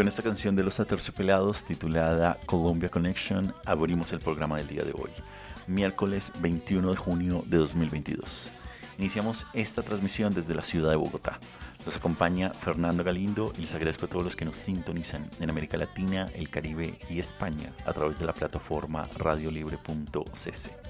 Con esta canción de los Aterciopelados titulada Colombia Connection abrimos el programa del día de hoy, miércoles 21 de junio de 2022. Iniciamos esta transmisión desde la ciudad de Bogotá. Los acompaña Fernando Galindo y les agradezco a todos los que nos sintonizan en América Latina, el Caribe y España a través de la plataforma radiolibre.cc.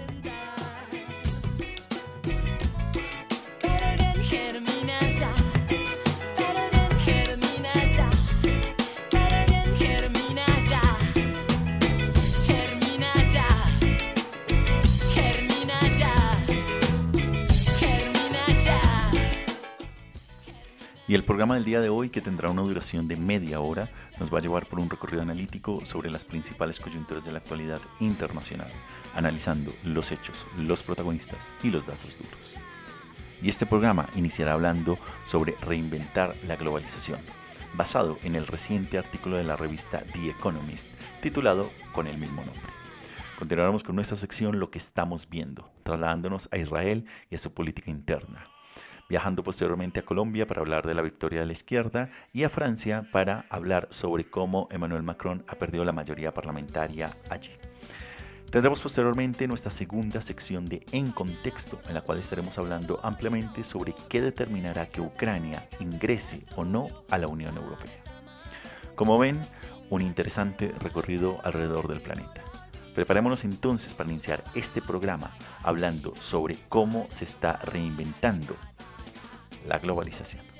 Y el programa del día de hoy, que tendrá una duración de media hora, nos va a llevar por un recorrido analítico sobre las principales coyunturas de la actualidad internacional, analizando los hechos, los protagonistas y los datos duros. Y este programa iniciará hablando sobre reinventar la globalización, basado en el reciente artículo de la revista The Economist, titulado con el mismo nombre. Continuaremos con nuestra sección Lo que estamos viendo, trasladándonos a Israel y a su política interna viajando posteriormente a Colombia para hablar de la victoria de la izquierda y a Francia para hablar sobre cómo Emmanuel Macron ha perdido la mayoría parlamentaria allí. Tendremos posteriormente nuestra segunda sección de En Contexto, en la cual estaremos hablando ampliamente sobre qué determinará que Ucrania ingrese o no a la Unión Europea. Como ven, un interesante recorrido alrededor del planeta. Preparémonos entonces para iniciar este programa hablando sobre cómo se está reinventando la globalización.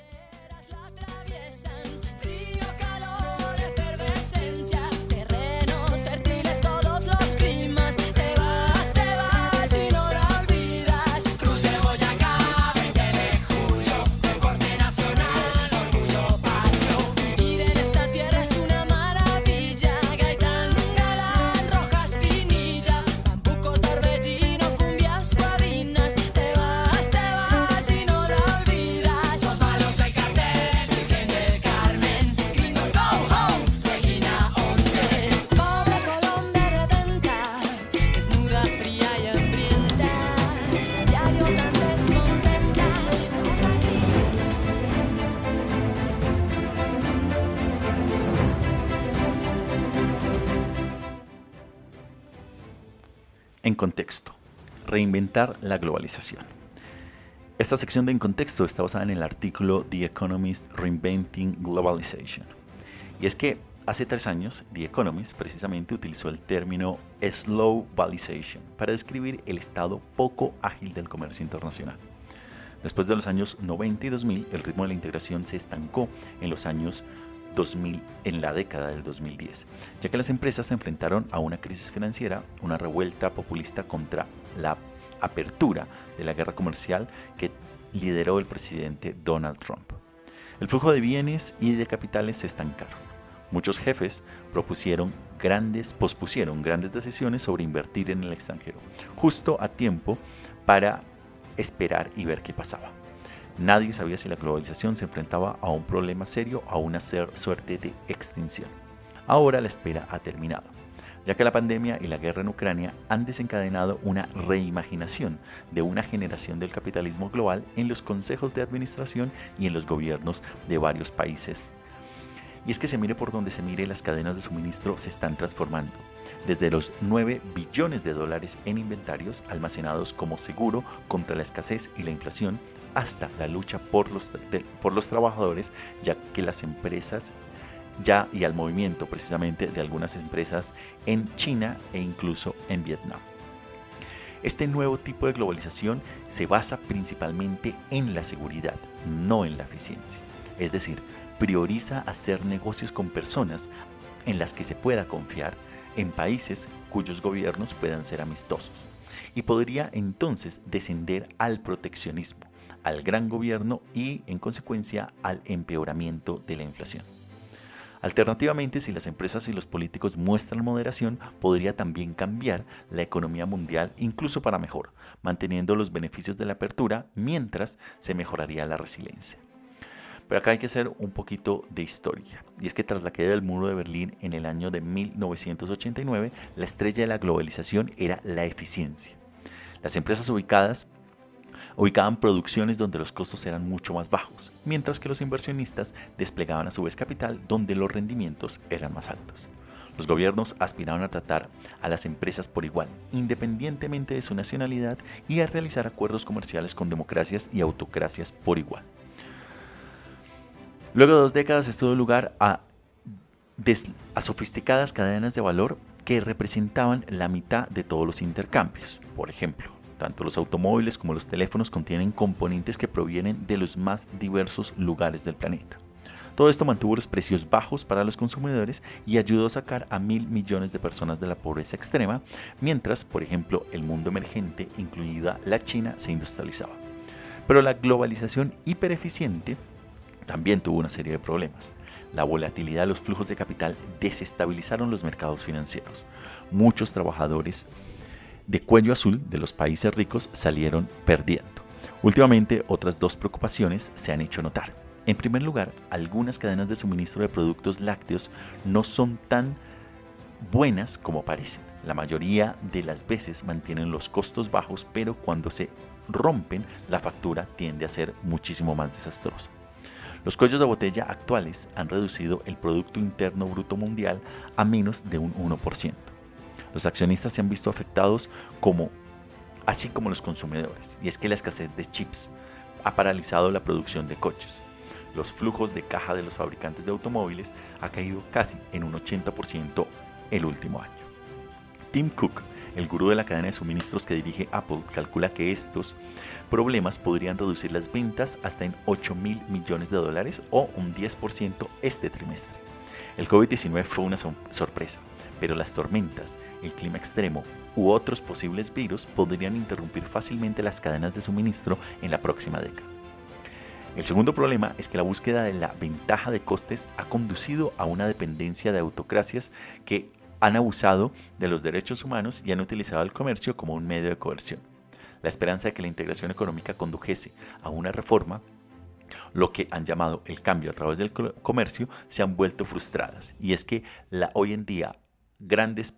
En contexto, reinventar la globalización. Esta sección de En Contexto está basada en el artículo The Economist Reinventing Globalization. Y es que hace tres años, The Economist precisamente utilizó el término Slow Globalization para describir el estado poco ágil del comercio internacional. Después de los años 90 y 2000, el ritmo de la integración se estancó en los años 2000, en la década del 2010, ya que las empresas se enfrentaron a una crisis financiera, una revuelta populista contra la apertura de la guerra comercial que lideró el presidente Donald Trump. El flujo de bienes y de capitales se estancaron. Muchos jefes propusieron grandes, pospusieron grandes decisiones sobre invertir en el extranjero, justo a tiempo para esperar y ver qué pasaba. Nadie sabía si la globalización se enfrentaba a un problema serio o a una suerte de extinción. Ahora la espera ha terminado. ya que la pandemia y la guerra en Ucrania han desencadenado una reimaginación de una generación del capitalismo global en los consejos de administración y en los gobiernos de varios países. Y es que se mire por donde se mire, las cadenas de suministro se están transformando. Desde los 9 billones de dólares en inventarios almacenados como seguro contra la escasez y la inflación, hasta la lucha por los, por los trabajadores, ya que las empresas ya y al movimiento precisamente de algunas empresas en China e incluso en Vietnam. Este nuevo tipo de globalización se basa principalmente en la seguridad, no en la eficiencia. Es decir, prioriza hacer negocios con personas en las que se pueda confiar en países cuyos gobiernos puedan ser amistosos. Y podría entonces descender al proteccionismo, al gran gobierno y en consecuencia al empeoramiento de la inflación. Alternativamente, si las empresas y los políticos muestran moderación, podría también cambiar la economía mundial incluso para mejor, manteniendo los beneficios de la apertura mientras se mejoraría la resiliencia. Pero acá hay que hacer un poquito de historia. Y es que tras la caída del muro de Berlín en el año de 1989, la estrella de la globalización era la eficiencia. Las empresas ubicadas ubicaban producciones donde los costos eran mucho más bajos, mientras que los inversionistas desplegaban a su vez capital donde los rendimientos eran más altos. Los gobiernos aspiraban a tratar a las empresas por igual, independientemente de su nacionalidad, y a realizar acuerdos comerciales con democracias y autocracias por igual. Luego de dos décadas esto dio lugar a, a sofisticadas cadenas de valor que representaban la mitad de todos los intercambios. Por ejemplo, tanto los automóviles como los teléfonos contienen componentes que provienen de los más diversos lugares del planeta. Todo esto mantuvo los precios bajos para los consumidores y ayudó a sacar a mil millones de personas de la pobreza extrema, mientras, por ejemplo, el mundo emergente, incluida la China, se industrializaba. Pero la globalización hipereficiente también tuvo una serie de problemas. La volatilidad de los flujos de capital desestabilizaron los mercados financieros. Muchos trabajadores de cuello azul de los países ricos salieron perdiendo. Últimamente, otras dos preocupaciones se han hecho notar. En primer lugar, algunas cadenas de suministro de productos lácteos no son tan buenas como parecen. La mayoría de las veces mantienen los costos bajos, pero cuando se rompen, la factura tiende a ser muchísimo más desastrosa. Los cuellos de botella actuales han reducido el Producto Interno Bruto Mundial a menos de un 1%. Los accionistas se han visto afectados así como los consumidores, y es que la escasez de chips ha paralizado la producción de coches. Los flujos de caja de los fabricantes de automóviles ha caído casi en un 80% el último año. Tim Cook, el gurú de la cadena de suministros que dirige Apple, calcula que estos problemas podrían reducir las ventas hasta en 8 mil millones de dólares o un 10% este trimestre. El COVID-19 fue una sorpresa, pero las tormentas, el clima extremo u otros posibles virus podrían interrumpir fácilmente las cadenas de suministro en la próxima década. El segundo problema es que la búsqueda de la ventaja de costes ha conducido a una dependencia de autocracias que han abusado de los derechos humanos y han utilizado el comercio como un medio de coerción. La esperanza de que la integración económica condujese a una reforma lo que han llamado el cambio a través del comercio, se han vuelto frustradas. Y es que la, hoy en día grandes,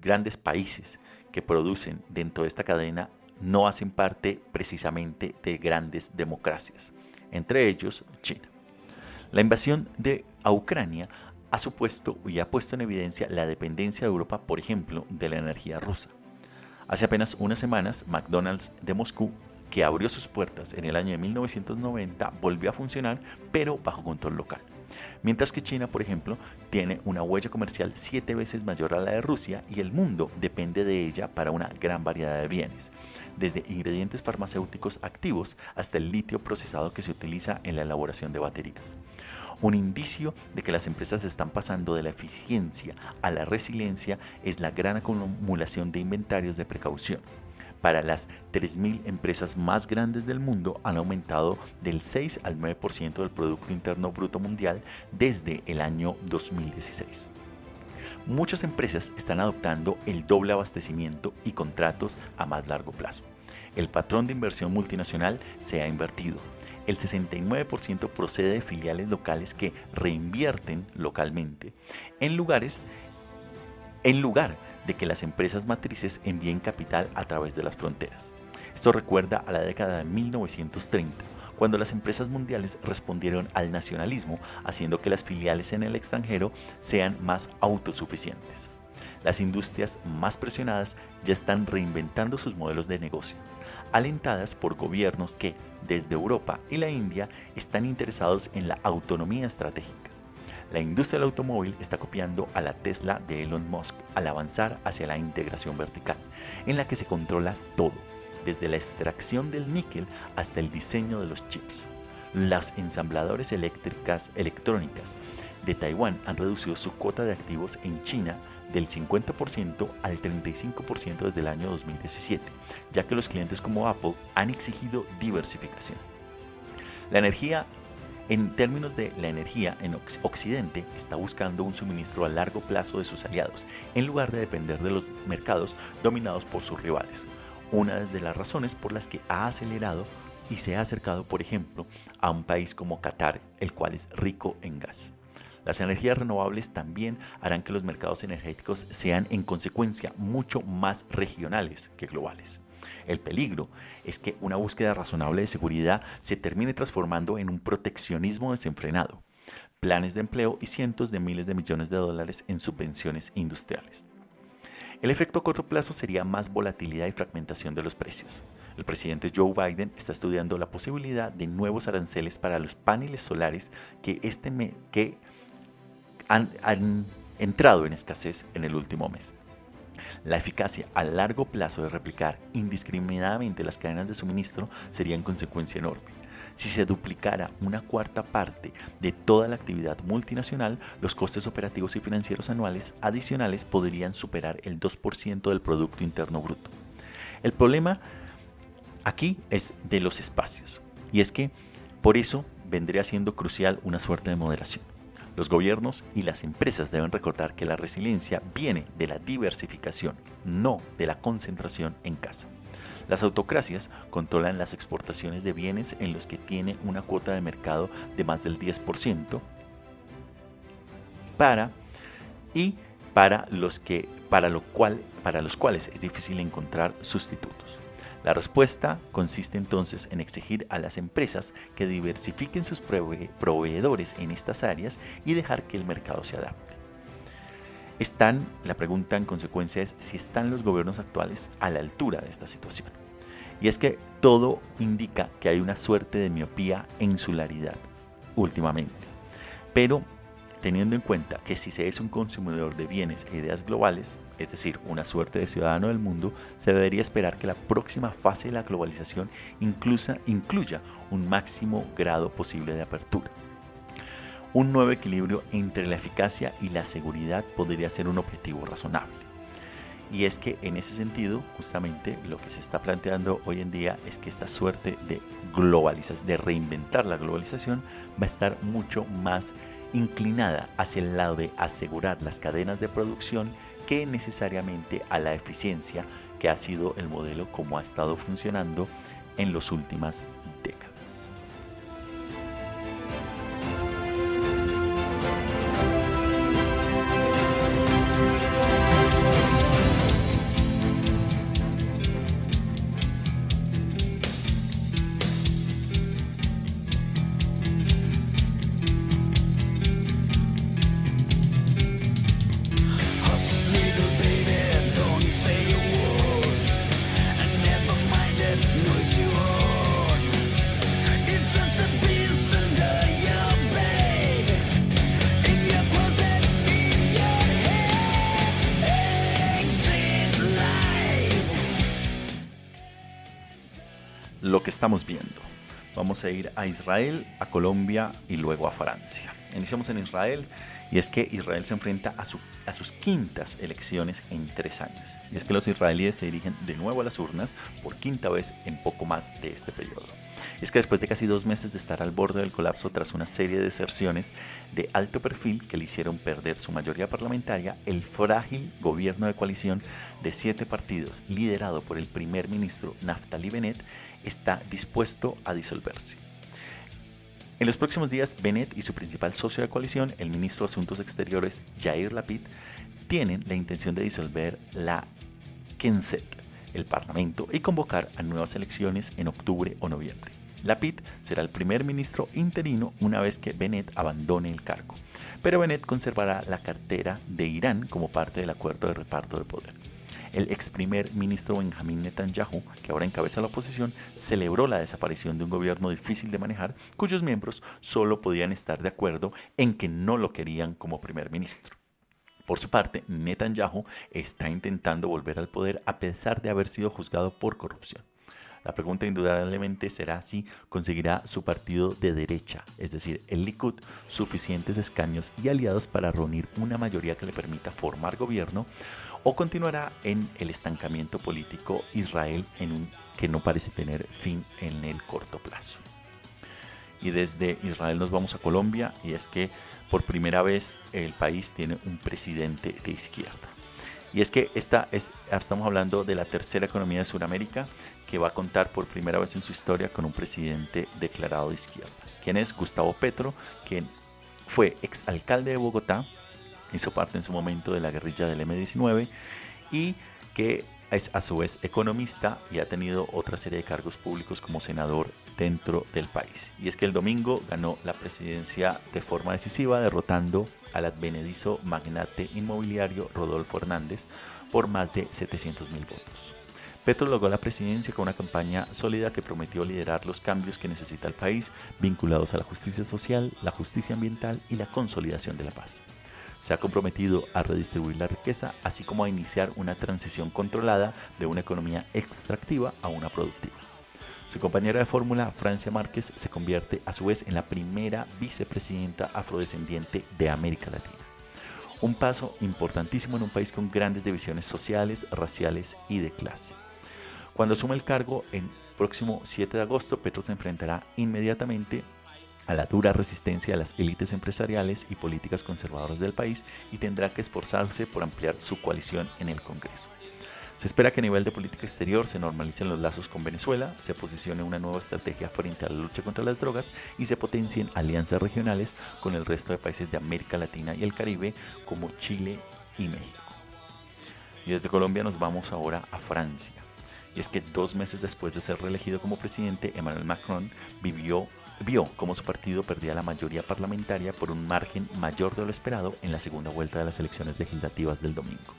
grandes países que producen dentro de esta cadena no hacen parte precisamente de grandes democracias, entre ellos China. La invasión de Ucrania ha supuesto y ha puesto en evidencia la dependencia de Europa, por ejemplo, de la energía rusa. Hace apenas unas semanas, McDonald's de Moscú, que abrió sus puertas en el año de 1990, volvió a funcionar, pero bajo control local. Mientras que China, por ejemplo, tiene una huella comercial siete veces mayor a la de Rusia y el mundo depende de ella para una gran variedad de bienes, desde ingredientes farmacéuticos activos hasta el litio procesado que se utiliza en la elaboración de baterías. Un indicio de que las empresas están pasando de la eficiencia a la resiliencia es la gran acumulación de inventarios de precaución para las 3.000 empresas más grandes del mundo han aumentado del 6 al 9% del Producto Interno Bruto Mundial desde el año 2016. Muchas empresas están adoptando el doble abastecimiento y contratos a más largo plazo. El patrón de inversión multinacional se ha invertido. El 69% procede de filiales locales que reinvierten localmente en lugar de que las empresas matrices envíen capital a través de las fronteras. Esto recuerda a la década de 1930, cuando las empresas mundiales respondieron al nacionalismo haciendo que las filiales en el extranjero sean más autosuficientes. Las industrias más presionadas ya están reinventando sus modelos de negocio, alentadas por gobiernos que, desde Europa y la India, están interesados en la autonomía estratégica. La industria del automóvil está copiando a la Tesla de Elon Musk al avanzar hacia la integración vertical, en la que se controla todo, desde la extracción del níquel hasta el diseño de los chips. Las ensambladores eléctricas electrónicas de Taiwán han reducido su cuota de activos en China del 50% al 35% desde el año 2017, ya que los clientes como Apple han exigido diversificación. La energía, en términos de la energía en Occidente, está buscando un suministro a largo plazo de sus aliados, en lugar de depender de los mercados dominados por sus rivales. Una de las razones por las que ha acelerado y se ha acercado, por ejemplo, a un país como Qatar, el cual es rico en gas. Las energías renovables también harán que los mercados energéticos sean en consecuencia mucho más regionales que globales. El peligro es que una búsqueda razonable de seguridad se termine transformando en un proteccionismo desenfrenado, planes de empleo y cientos de miles de millones de dólares en subvenciones industriales. El efecto a corto plazo sería más volatilidad y fragmentación de los precios. El presidente Joe Biden está estudiando la posibilidad de nuevos aranceles para los paneles solares que, este que han, entrado en escasez en el último mes. La eficacia a largo plazo de replicar indiscriminadamente las cadenas de suministro sería en consecuencia enorme. Si se duplicara una cuarta parte de toda la actividad multinacional, los costes operativos y financieros anuales adicionales podrían superar el 2% del Producto Interno Bruto. El problema aquí es de los espacios, y es que por eso vendría siendo crucial una suerte de moderación. Los gobiernos y las empresas deben recordar que la resiliencia viene de la diversificación, no de la concentración en casa. Las autocracias controlan las exportaciones de bienes en los que tiene una cuota de mercado de más del 10% para y para los que para lo cual para los cuales es difícil encontrar sustitutos. La respuesta consiste entonces en exigir a las empresas que diversifiquen sus proveedores en estas áreas y dejar que el mercado se adapte. Están, la pregunta en consecuencia es si están los gobiernos actuales a la altura de esta situación. Y es que todo indica que hay una suerte de miopía e insularidad últimamente. Pero teniendo en cuenta que si se es un consumidor de bienes e ideas globales, es decir, una suerte de ciudadano del mundo, se debería esperar que la próxima fase de la globalización incluya un máximo grado posible de apertura. Un nuevo equilibrio entre la eficacia y la seguridad podría ser un objetivo razonable. Y es que en ese sentido, justamente lo que se está planteando hoy en día es que esta suerte de globalización, de reinventar la globalización, va a estar mucho más inclinada hacia el lado de asegurar las cadenas de producción que necesariamente a la eficiencia que ha sido el modelo como ha estado funcionando en las últimas que estamos viendo. Vamos a ir a Israel, a Colombia y luego a Francia. Iniciamos en Israel y es que Israel se enfrenta a, sus quintas elecciones en tres años. Y es que los israelíes se dirigen de nuevo a las urnas por quinta vez en poco más de este periodo es que después de casi dos meses de estar al borde del colapso tras una serie de deserciones de alto perfil que le hicieron perder su mayoría parlamentaria, el frágil gobierno de coalición de siete partidos, liderado por el primer ministro Naftali Bennett, está dispuesto a disolverse. En los próximos días, Bennett y su principal socio de coalición, el ministro de Asuntos Exteriores Jair Lapid, tienen la intención de disolver la Knesset, el Parlamento, y convocar a nuevas elecciones en octubre o noviembre. Lapid será el primer ministro interino una vez que Bennett abandone el cargo, pero Bennett conservará la cartera de Irán como parte del acuerdo de reparto de poder. El ex primer ministro Benjamin Netanyahu, que ahora encabeza la oposición, celebró la desaparición de un gobierno difícil de manejar, cuyos miembros solo podían estar de acuerdo en que no lo querían como primer ministro. Por su parte, Netanyahu está intentando volver al poder a pesar de haber sido juzgado por corrupción. La pregunta indudablemente será si conseguirá su partido de derecha, es decir, el Likud, suficientes escaños y aliados para reunir una mayoría que le permita formar gobierno o continuará en el estancamiento político Israel en un que no parece tener fin en el corto plazo. Y desde Israel nos vamos a Colombia y es que por primera vez el país tiene un presidente de izquierda. Y es que esta es, estamos hablando de la tercera economía de Sudamérica que va a contar por primera vez en su historia con un presidente declarado de izquierda. Quien es Gustavo Petro, quien fue exalcalde de Bogotá, hizo parte en su momento de la guerrilla del M-19 y que es a su vez economista y ha tenido otra serie de cargos públicos como senador dentro del país. Y es que el domingo ganó la presidencia de forma decisiva derrotando al advenedizo magnate inmobiliario Rodolfo Hernández por más de 700 mil votos. Petro logró la presidencia con una campaña sólida que prometió liderar los cambios que necesita el país vinculados a la justicia social, la justicia ambiental y la consolidación de la paz. Se ha comprometido a redistribuir la riqueza, así como a iniciar una transición controlada de una economía extractiva a una productiva. Su compañera de fórmula, Francia Márquez, se convierte a su vez en la primera vicepresidenta afrodescendiente de América Latina. Un paso importantísimo en un país con grandes divisiones sociales, raciales y de clase. Cuando asume el cargo en próximo 7 de agosto, Petro se enfrentará inmediatamente a la dura resistencia de las élites empresariales y políticas conservadoras del país y tendrá que esforzarse por ampliar su coalición en el Congreso. Se espera que a nivel de política exterior se normalicen los lazos con Venezuela, se posicione una nueva estrategia frente a la lucha contra las drogas y se potencien alianzas regionales con el resto de países de América Latina y el Caribe como Chile y México. Y desde Colombia nos vamos ahora a Francia. Y es que dos meses después de ser reelegido como presidente, Emmanuel Macron vivió vio cómo su partido perdía la mayoría parlamentaria por un margen mayor de lo esperado en la segunda vuelta de las elecciones legislativas del domingo.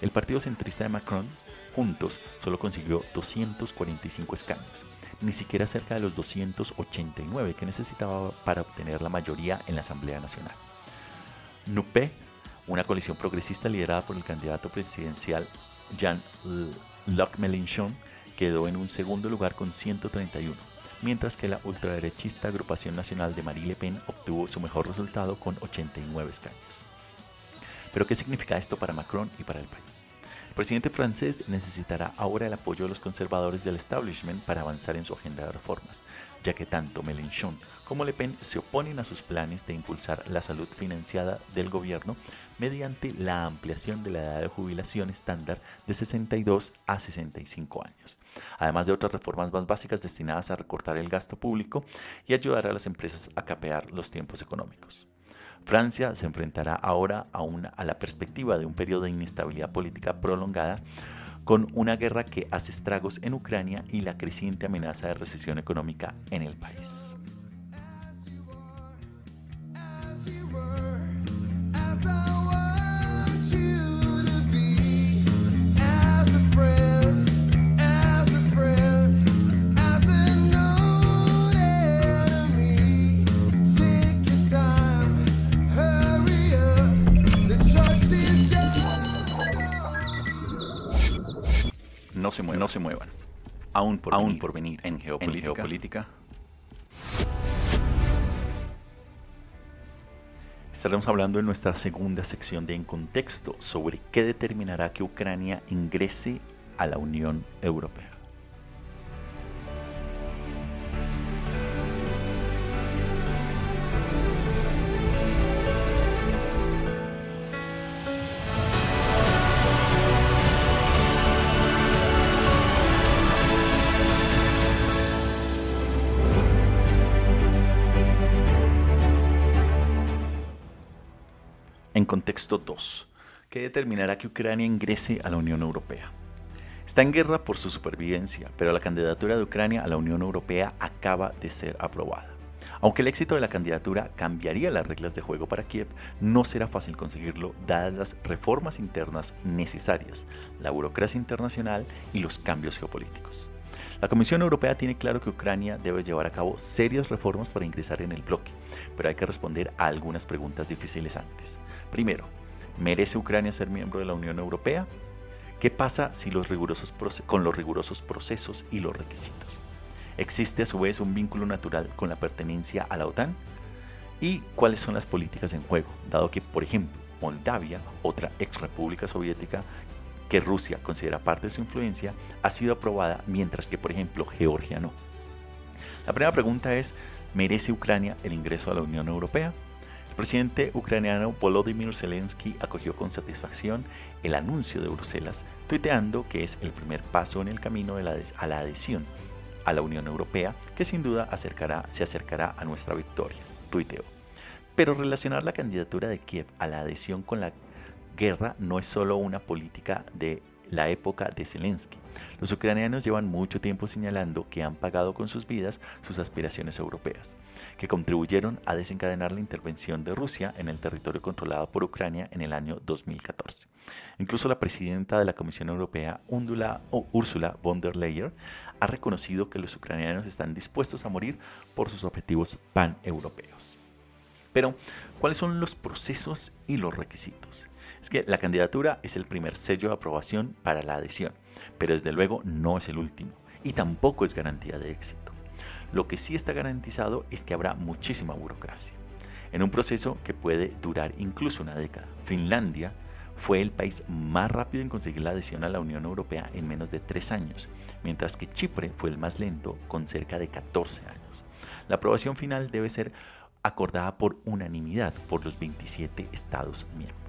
El partido centrista de Macron, juntos, solo consiguió 245 escaños, ni siquiera cerca de los 289 que necesitaba para obtener la mayoría en la Asamblea Nacional. NUPE, una coalición progresista liderada por el candidato presidencial Jean-Luc Mélenchon, quedó en un segundo lugar con 131 mientras que la ultraderechista Agrupación Nacional de Marie Le Pen obtuvo su mejor resultado con 89 escaños. Pero ¿qué significa esto para Macron y para el país? El presidente francés necesitará ahora el apoyo de los conservadores del establishment para avanzar en su agenda de reformas, ya que tanto Mélenchon como Le Pen se oponen a sus planes de impulsar la salud financiada del gobierno mediante la ampliación de la edad de jubilación estándar de 62 a 65 años, además de otras reformas más básicas destinadas a recortar el gasto público y ayudar a las empresas a capear los tiempos económicos. Francia se enfrentará ahora a, a la perspectiva de un periodo de inestabilidad política prolongada con una guerra que hace estragos en Ucrania y la creciente amenaza de recesión económica en el país. No se muevan, no se muevan. Aún por, Aún venir, por venir en geopolítica. En geopolítica. Estaremos hablando en nuestra segunda sección de En Contexto sobre qué determinará que Ucrania ingrese a la Unión Europea. En contexto 2. ¿Qué determinará que Ucrania ingrese a la Unión Europea? Está en guerra por su supervivencia, pero la candidatura de Ucrania a la Unión Europea acaba de ser aprobada. Aunque el éxito de la candidatura cambiaría las reglas de juego para Kiev, no será fácil conseguirlo dadas las reformas internas necesarias, la burocracia internacional y los cambios geopolíticos. La Comisión Europea tiene claro que Ucrania debe llevar a cabo serias reformas para ingresar en el bloque, pero hay que responder a algunas preguntas difíciles antes. Primero, ¿merece Ucrania ser miembro de la Unión Europea? ¿Qué pasa si los rigurosos con los rigurosos procesos y los requisitos? ¿Existe a su vez un vínculo natural con la pertenencia a la OTAN? ¿Y cuáles son las políticas en juego? Dado que, por ejemplo, Moldavia, otra ex república soviética que Rusia considera parte de su influencia, ha sido aprobada, mientras que, por ejemplo, Georgia no. La primera pregunta es, ¿merece Ucrania el ingreso a la Unión Europea? El presidente ucraniano Volodymyr Zelensky acogió con satisfacción el anuncio de Bruselas, tuiteando que es el primer paso en el camino a la adhesión a la Unión Europea, que sin duda acercará, se acercará a nuestra victoria, tuiteó. Pero relacionar la candidatura de Kiev a la adhesión con la guerra no es solo una política de la época de Zelensky. Los ucranianos llevan mucho tiempo señalando que han pagado con sus vidas sus aspiraciones europeas, que contribuyeron a desencadenar la intervención de Rusia en el territorio controlado por Ucrania en el año 2014. Incluso la presidenta de la Comisión Europea, Ursula von der Leyen, ha reconocido que los ucranianos están dispuestos a morir por sus objetivos pan-europeos. Pero, ¿cuáles son los procesos y los requisitos? Es que la candidatura es el primer sello de aprobación para la adhesión, pero desde luego no es el último y tampoco es garantía de éxito. Lo que sí está garantizado es que habrá muchísima burocracia, en un proceso que puede durar incluso una década. Finlandia fue el país más rápido en conseguir la adhesión a la Unión Europea en menos de tres años, mientras que Chipre fue el más lento con cerca de 14 años. La aprobación final debe ser acordada por unanimidad por los 27 Estados miembros.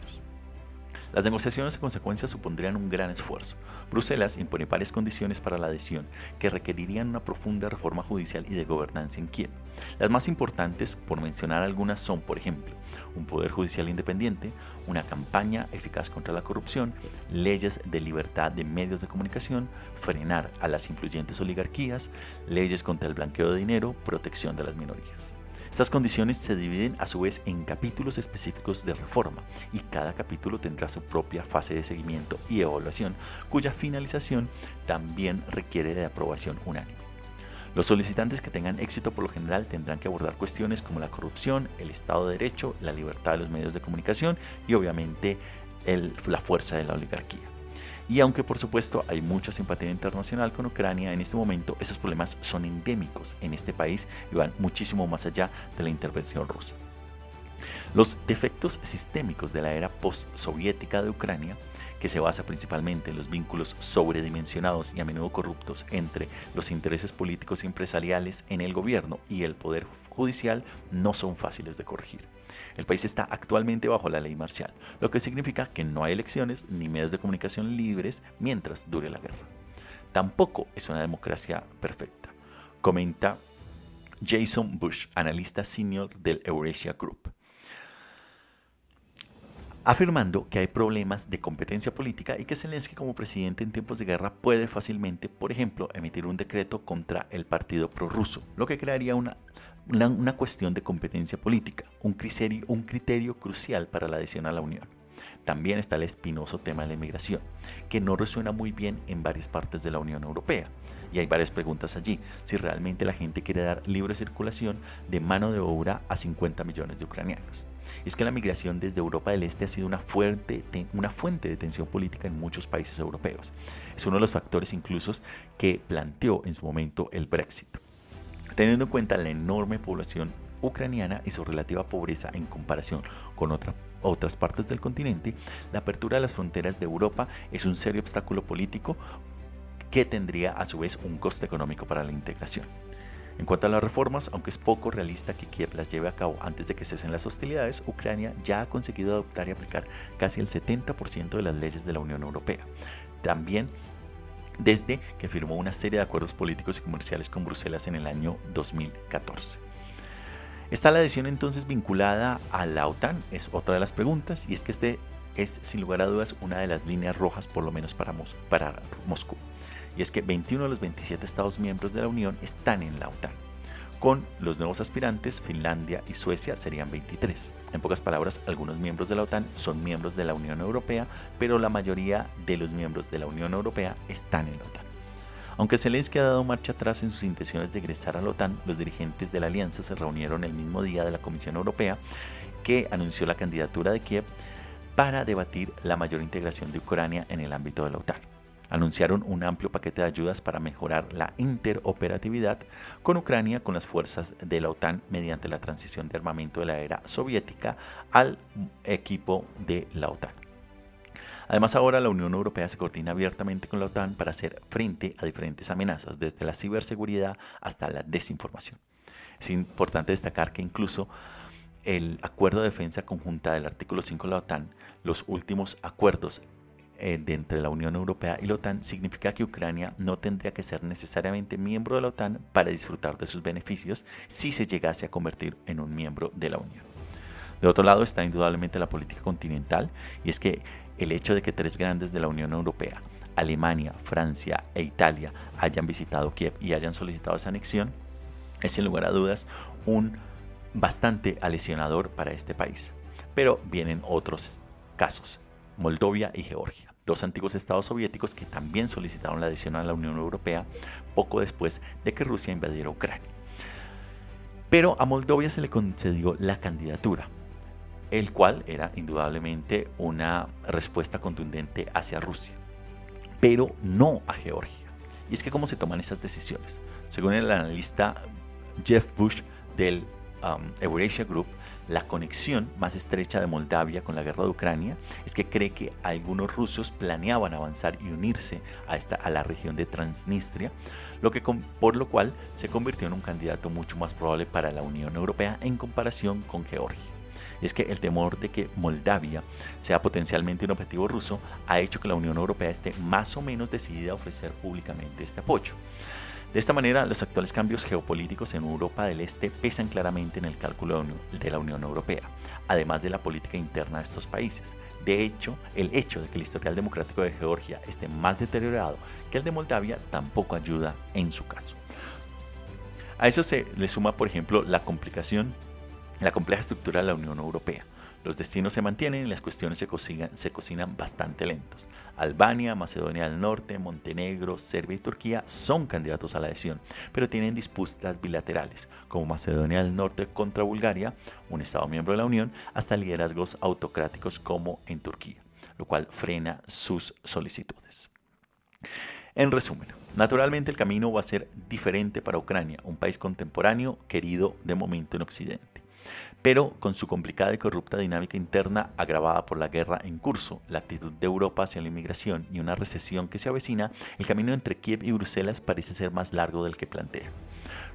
Las negociaciones a consecuencia supondrían un gran esfuerzo. Bruselas impone varias condiciones para la adhesión que requerirían una profunda reforma judicial y de gobernanza en Kiev. Las más importantes, por mencionar algunas, son, por ejemplo, un poder judicial independiente, una campaña eficaz contra la corrupción, leyes de libertad de medios de comunicación, frenar a las influyentes oligarquías, leyes contra el blanqueo de dinero, protección de las minorías. Estas condiciones se dividen a su vez en capítulos específicos de reforma y cada capítulo tendrá su propia fase de seguimiento y evaluación cuya finalización también requiere de aprobación unánime. Los solicitantes que tengan éxito por lo general tendrán que abordar cuestiones como la corrupción, el Estado de Derecho, la libertad de los medios de comunicación y obviamente la fuerza de la oligarquía. Y aunque por supuesto hay mucha simpatía internacional con Ucrania en este momento, esos problemas son endémicos en este país y van muchísimo más allá de la intervención rusa. Los defectos sistémicos de la era post-soviética de Ucrania, que se basa principalmente en los vínculos sobredimensionados y a menudo corruptos entre los intereses políticos y empresariales en el gobierno y el poder judicial, no son fáciles de corregir. El país está actualmente bajo la ley marcial, lo que significa que no hay elecciones ni medios de comunicación libres mientras dure la guerra. Tampoco es una democracia perfecta, comenta Jason Bush, analista senior del Eurasia Group afirmando que hay problemas de competencia política y que Zelensky como presidente en tiempos de guerra puede fácilmente, por ejemplo, emitir un decreto contra el partido prorruso, lo que crearía una una, cuestión de competencia política, un criterio, crucial para la adhesión a la Unión. También está el espinoso tema de la inmigración, que no resuena muy bien en varias partes de la Unión Europea. Y hay varias preguntas allí, si realmente la gente quiere dar libre circulación de mano de obra a 50 millones de ucranianos. Es que la migración desde Europa del Este ha sido una fuente de tensión política en muchos países europeos. Es uno de los factores incluso que planteó en su momento el Brexit. Teniendo en cuenta la enorme población ucraniana y su relativa pobreza en comparación con otras partes del continente, la apertura de las fronteras de Europa es un serio obstáculo político que tendría a su vez un coste económico para la integración. En cuanto a las reformas, aunque es poco realista que Kiev las lleve a cabo antes de que cesen las hostilidades, Ucrania ya ha conseguido adoptar y aplicar casi el 70% de las leyes de la Unión Europea. También desde que firmó una serie de acuerdos políticos y comerciales con Bruselas en el año 2014. ¿Está la adhesión entonces vinculada a la OTAN? Es otra de las preguntas, y es que este es sin lugar a dudas una de las líneas rojas, por lo menos para, para Moscú. Y es que 21 de los 27 Estados miembros de la Unión están en la OTAN. Con los nuevos aspirantes, Finlandia y Suecia serían 23. En pocas palabras, algunos miembros de la OTAN son miembros de la Unión Europea, pero la mayoría de los miembros de la Unión Europea están en la OTAN. Aunque Zelensky ha dado marcha atrás en sus intenciones de ingresar a la OTAN, los dirigentes de la alianza se reunieron el mismo día de la Comisión Europea que anunció la candidatura de Kiev para debatir la mayor integración de Ucrania en el ámbito de la OTAN anunciaron un amplio paquete de ayudas para mejorar la interoperatividad con Ucrania con las fuerzas de la OTAN mediante la transición de armamento de la era soviética al equipo de la OTAN. Además, ahora la Unión Europea se coordina abiertamente con la OTAN para hacer frente a diferentes amenazas, desde la ciberseguridad hasta la desinformación. Es importante destacar que incluso el acuerdo de defensa conjunta del artículo 5 de la OTAN, los últimos acuerdos eh, de entre la Unión Europea y la OTAN significa que Ucrania no tendría que ser necesariamente miembro de la OTAN para disfrutar de sus beneficios si se llegase a convertir en un miembro de la Unión. De otro lado está indudablemente la política continental y es que el hecho de que tres grandes de la Unión Europea, Alemania, Francia e Italia, hayan visitado Kiev y hayan solicitado esa anexión, es sin lugar a dudas un bastante alesionador para este país. Pero vienen otros casos. Moldovia y Georgia, dos antiguos estados soviéticos que también solicitaron la adhesión a la Unión Europea poco después de que Rusia invadiera Ucrania. Pero a Moldovia se le concedió la candidatura, el cual era indudablemente una respuesta contundente hacia Rusia, pero no a Georgia. Y es que cómo se toman esas decisiones. Según el analista Jeff Bush del um, Eurasia Group, la conexión más estrecha de Moldavia con la guerra de Ucrania es que cree que algunos rusos planeaban avanzar y unirse a, esta, a la región de Transnistria, lo que por lo cual se convirtió en un candidato mucho más probable para la Unión Europea en comparación con Georgia. es que el temor de que Moldavia sea potencialmente un objetivo ruso ha hecho que la Unión Europea esté más o menos decidida a ofrecer públicamente este apoyo. De esta manera, los actuales cambios geopolíticos en Europa del Este pesan claramente en el cálculo de la Unión Europea, además de la política interna de estos países. De hecho, el hecho de que el historial democrático de Georgia esté más deteriorado que el de Moldavia tampoco ayuda en su caso. A eso se le suma, por ejemplo, la complicación, la compleja estructura de la Unión Europea. Los destinos se mantienen y las cuestiones se cocinan, se cocinan bastante lentos. Albania, Macedonia del Norte, Montenegro, Serbia y Turquía son candidatos a la adhesión, pero tienen disputas bilaterales, como Macedonia del Norte contra Bulgaria, un Estado miembro de la Unión, hasta liderazgos autocráticos como en Turquía, lo cual frena sus solicitudes. En resumen, naturalmente el camino va a ser diferente para Ucrania, un país contemporáneo querido de momento en Occidente pero con su complicada y corrupta dinámica interna agravada por la guerra en curso, la actitud de Europa hacia la inmigración y una recesión que se avecina, el camino entre Kiev y Bruselas parece ser más largo del que plantea.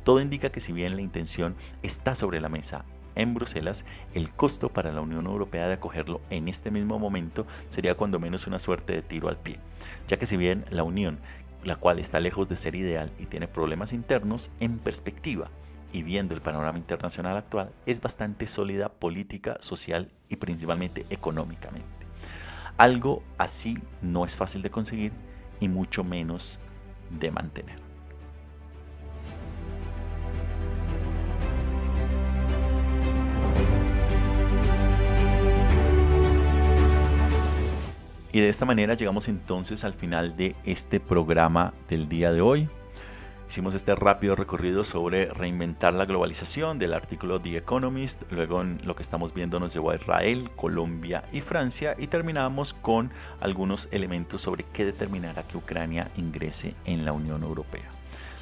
Todo indica que si bien la intención está sobre la mesa en Bruselas, el costo para la Unión Europea de acogerlo en este mismo momento sería cuando menos una suerte de tiro al pie, ya que si bien la Unión, la cual está lejos de ser ideal y tiene problemas internos, en perspectiva, y viendo el panorama internacional actual, es bastante sólida política, social y principalmente económicamente. Algo así no es fácil de conseguir y mucho menos de mantener. Y de esta manera llegamos entonces al final de este programa del día de hoy. Hicimos este rápido recorrido sobre reinventar la globalización del artículo The Economist, luego en lo que estamos viendo nos llevó a Israel, Colombia y Francia y terminamos con algunos elementos sobre qué determinará que Ucrania ingrese en la Unión Europea.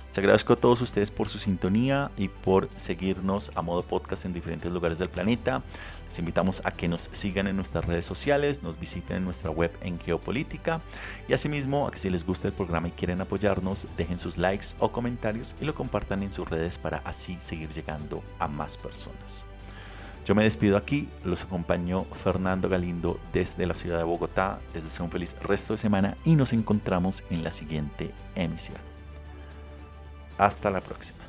Les agradezco a todos ustedes por su sintonía y por seguirnos a modo podcast en diferentes lugares del planeta. Les invitamos a que nos sigan en nuestras redes sociales, nos visiten en nuestra web en Geopolítica y asimismo a que si les gusta el programa y quieren apoyarnos, dejen sus likes o comentarios y lo compartan en sus redes para así seguir llegando a más personas. Yo me despido aquí, los acompañó Fernando Galindo desde la ciudad de Bogotá. Les deseo un feliz resto de semana y nos encontramos en la siguiente emisión. Hasta la próxima.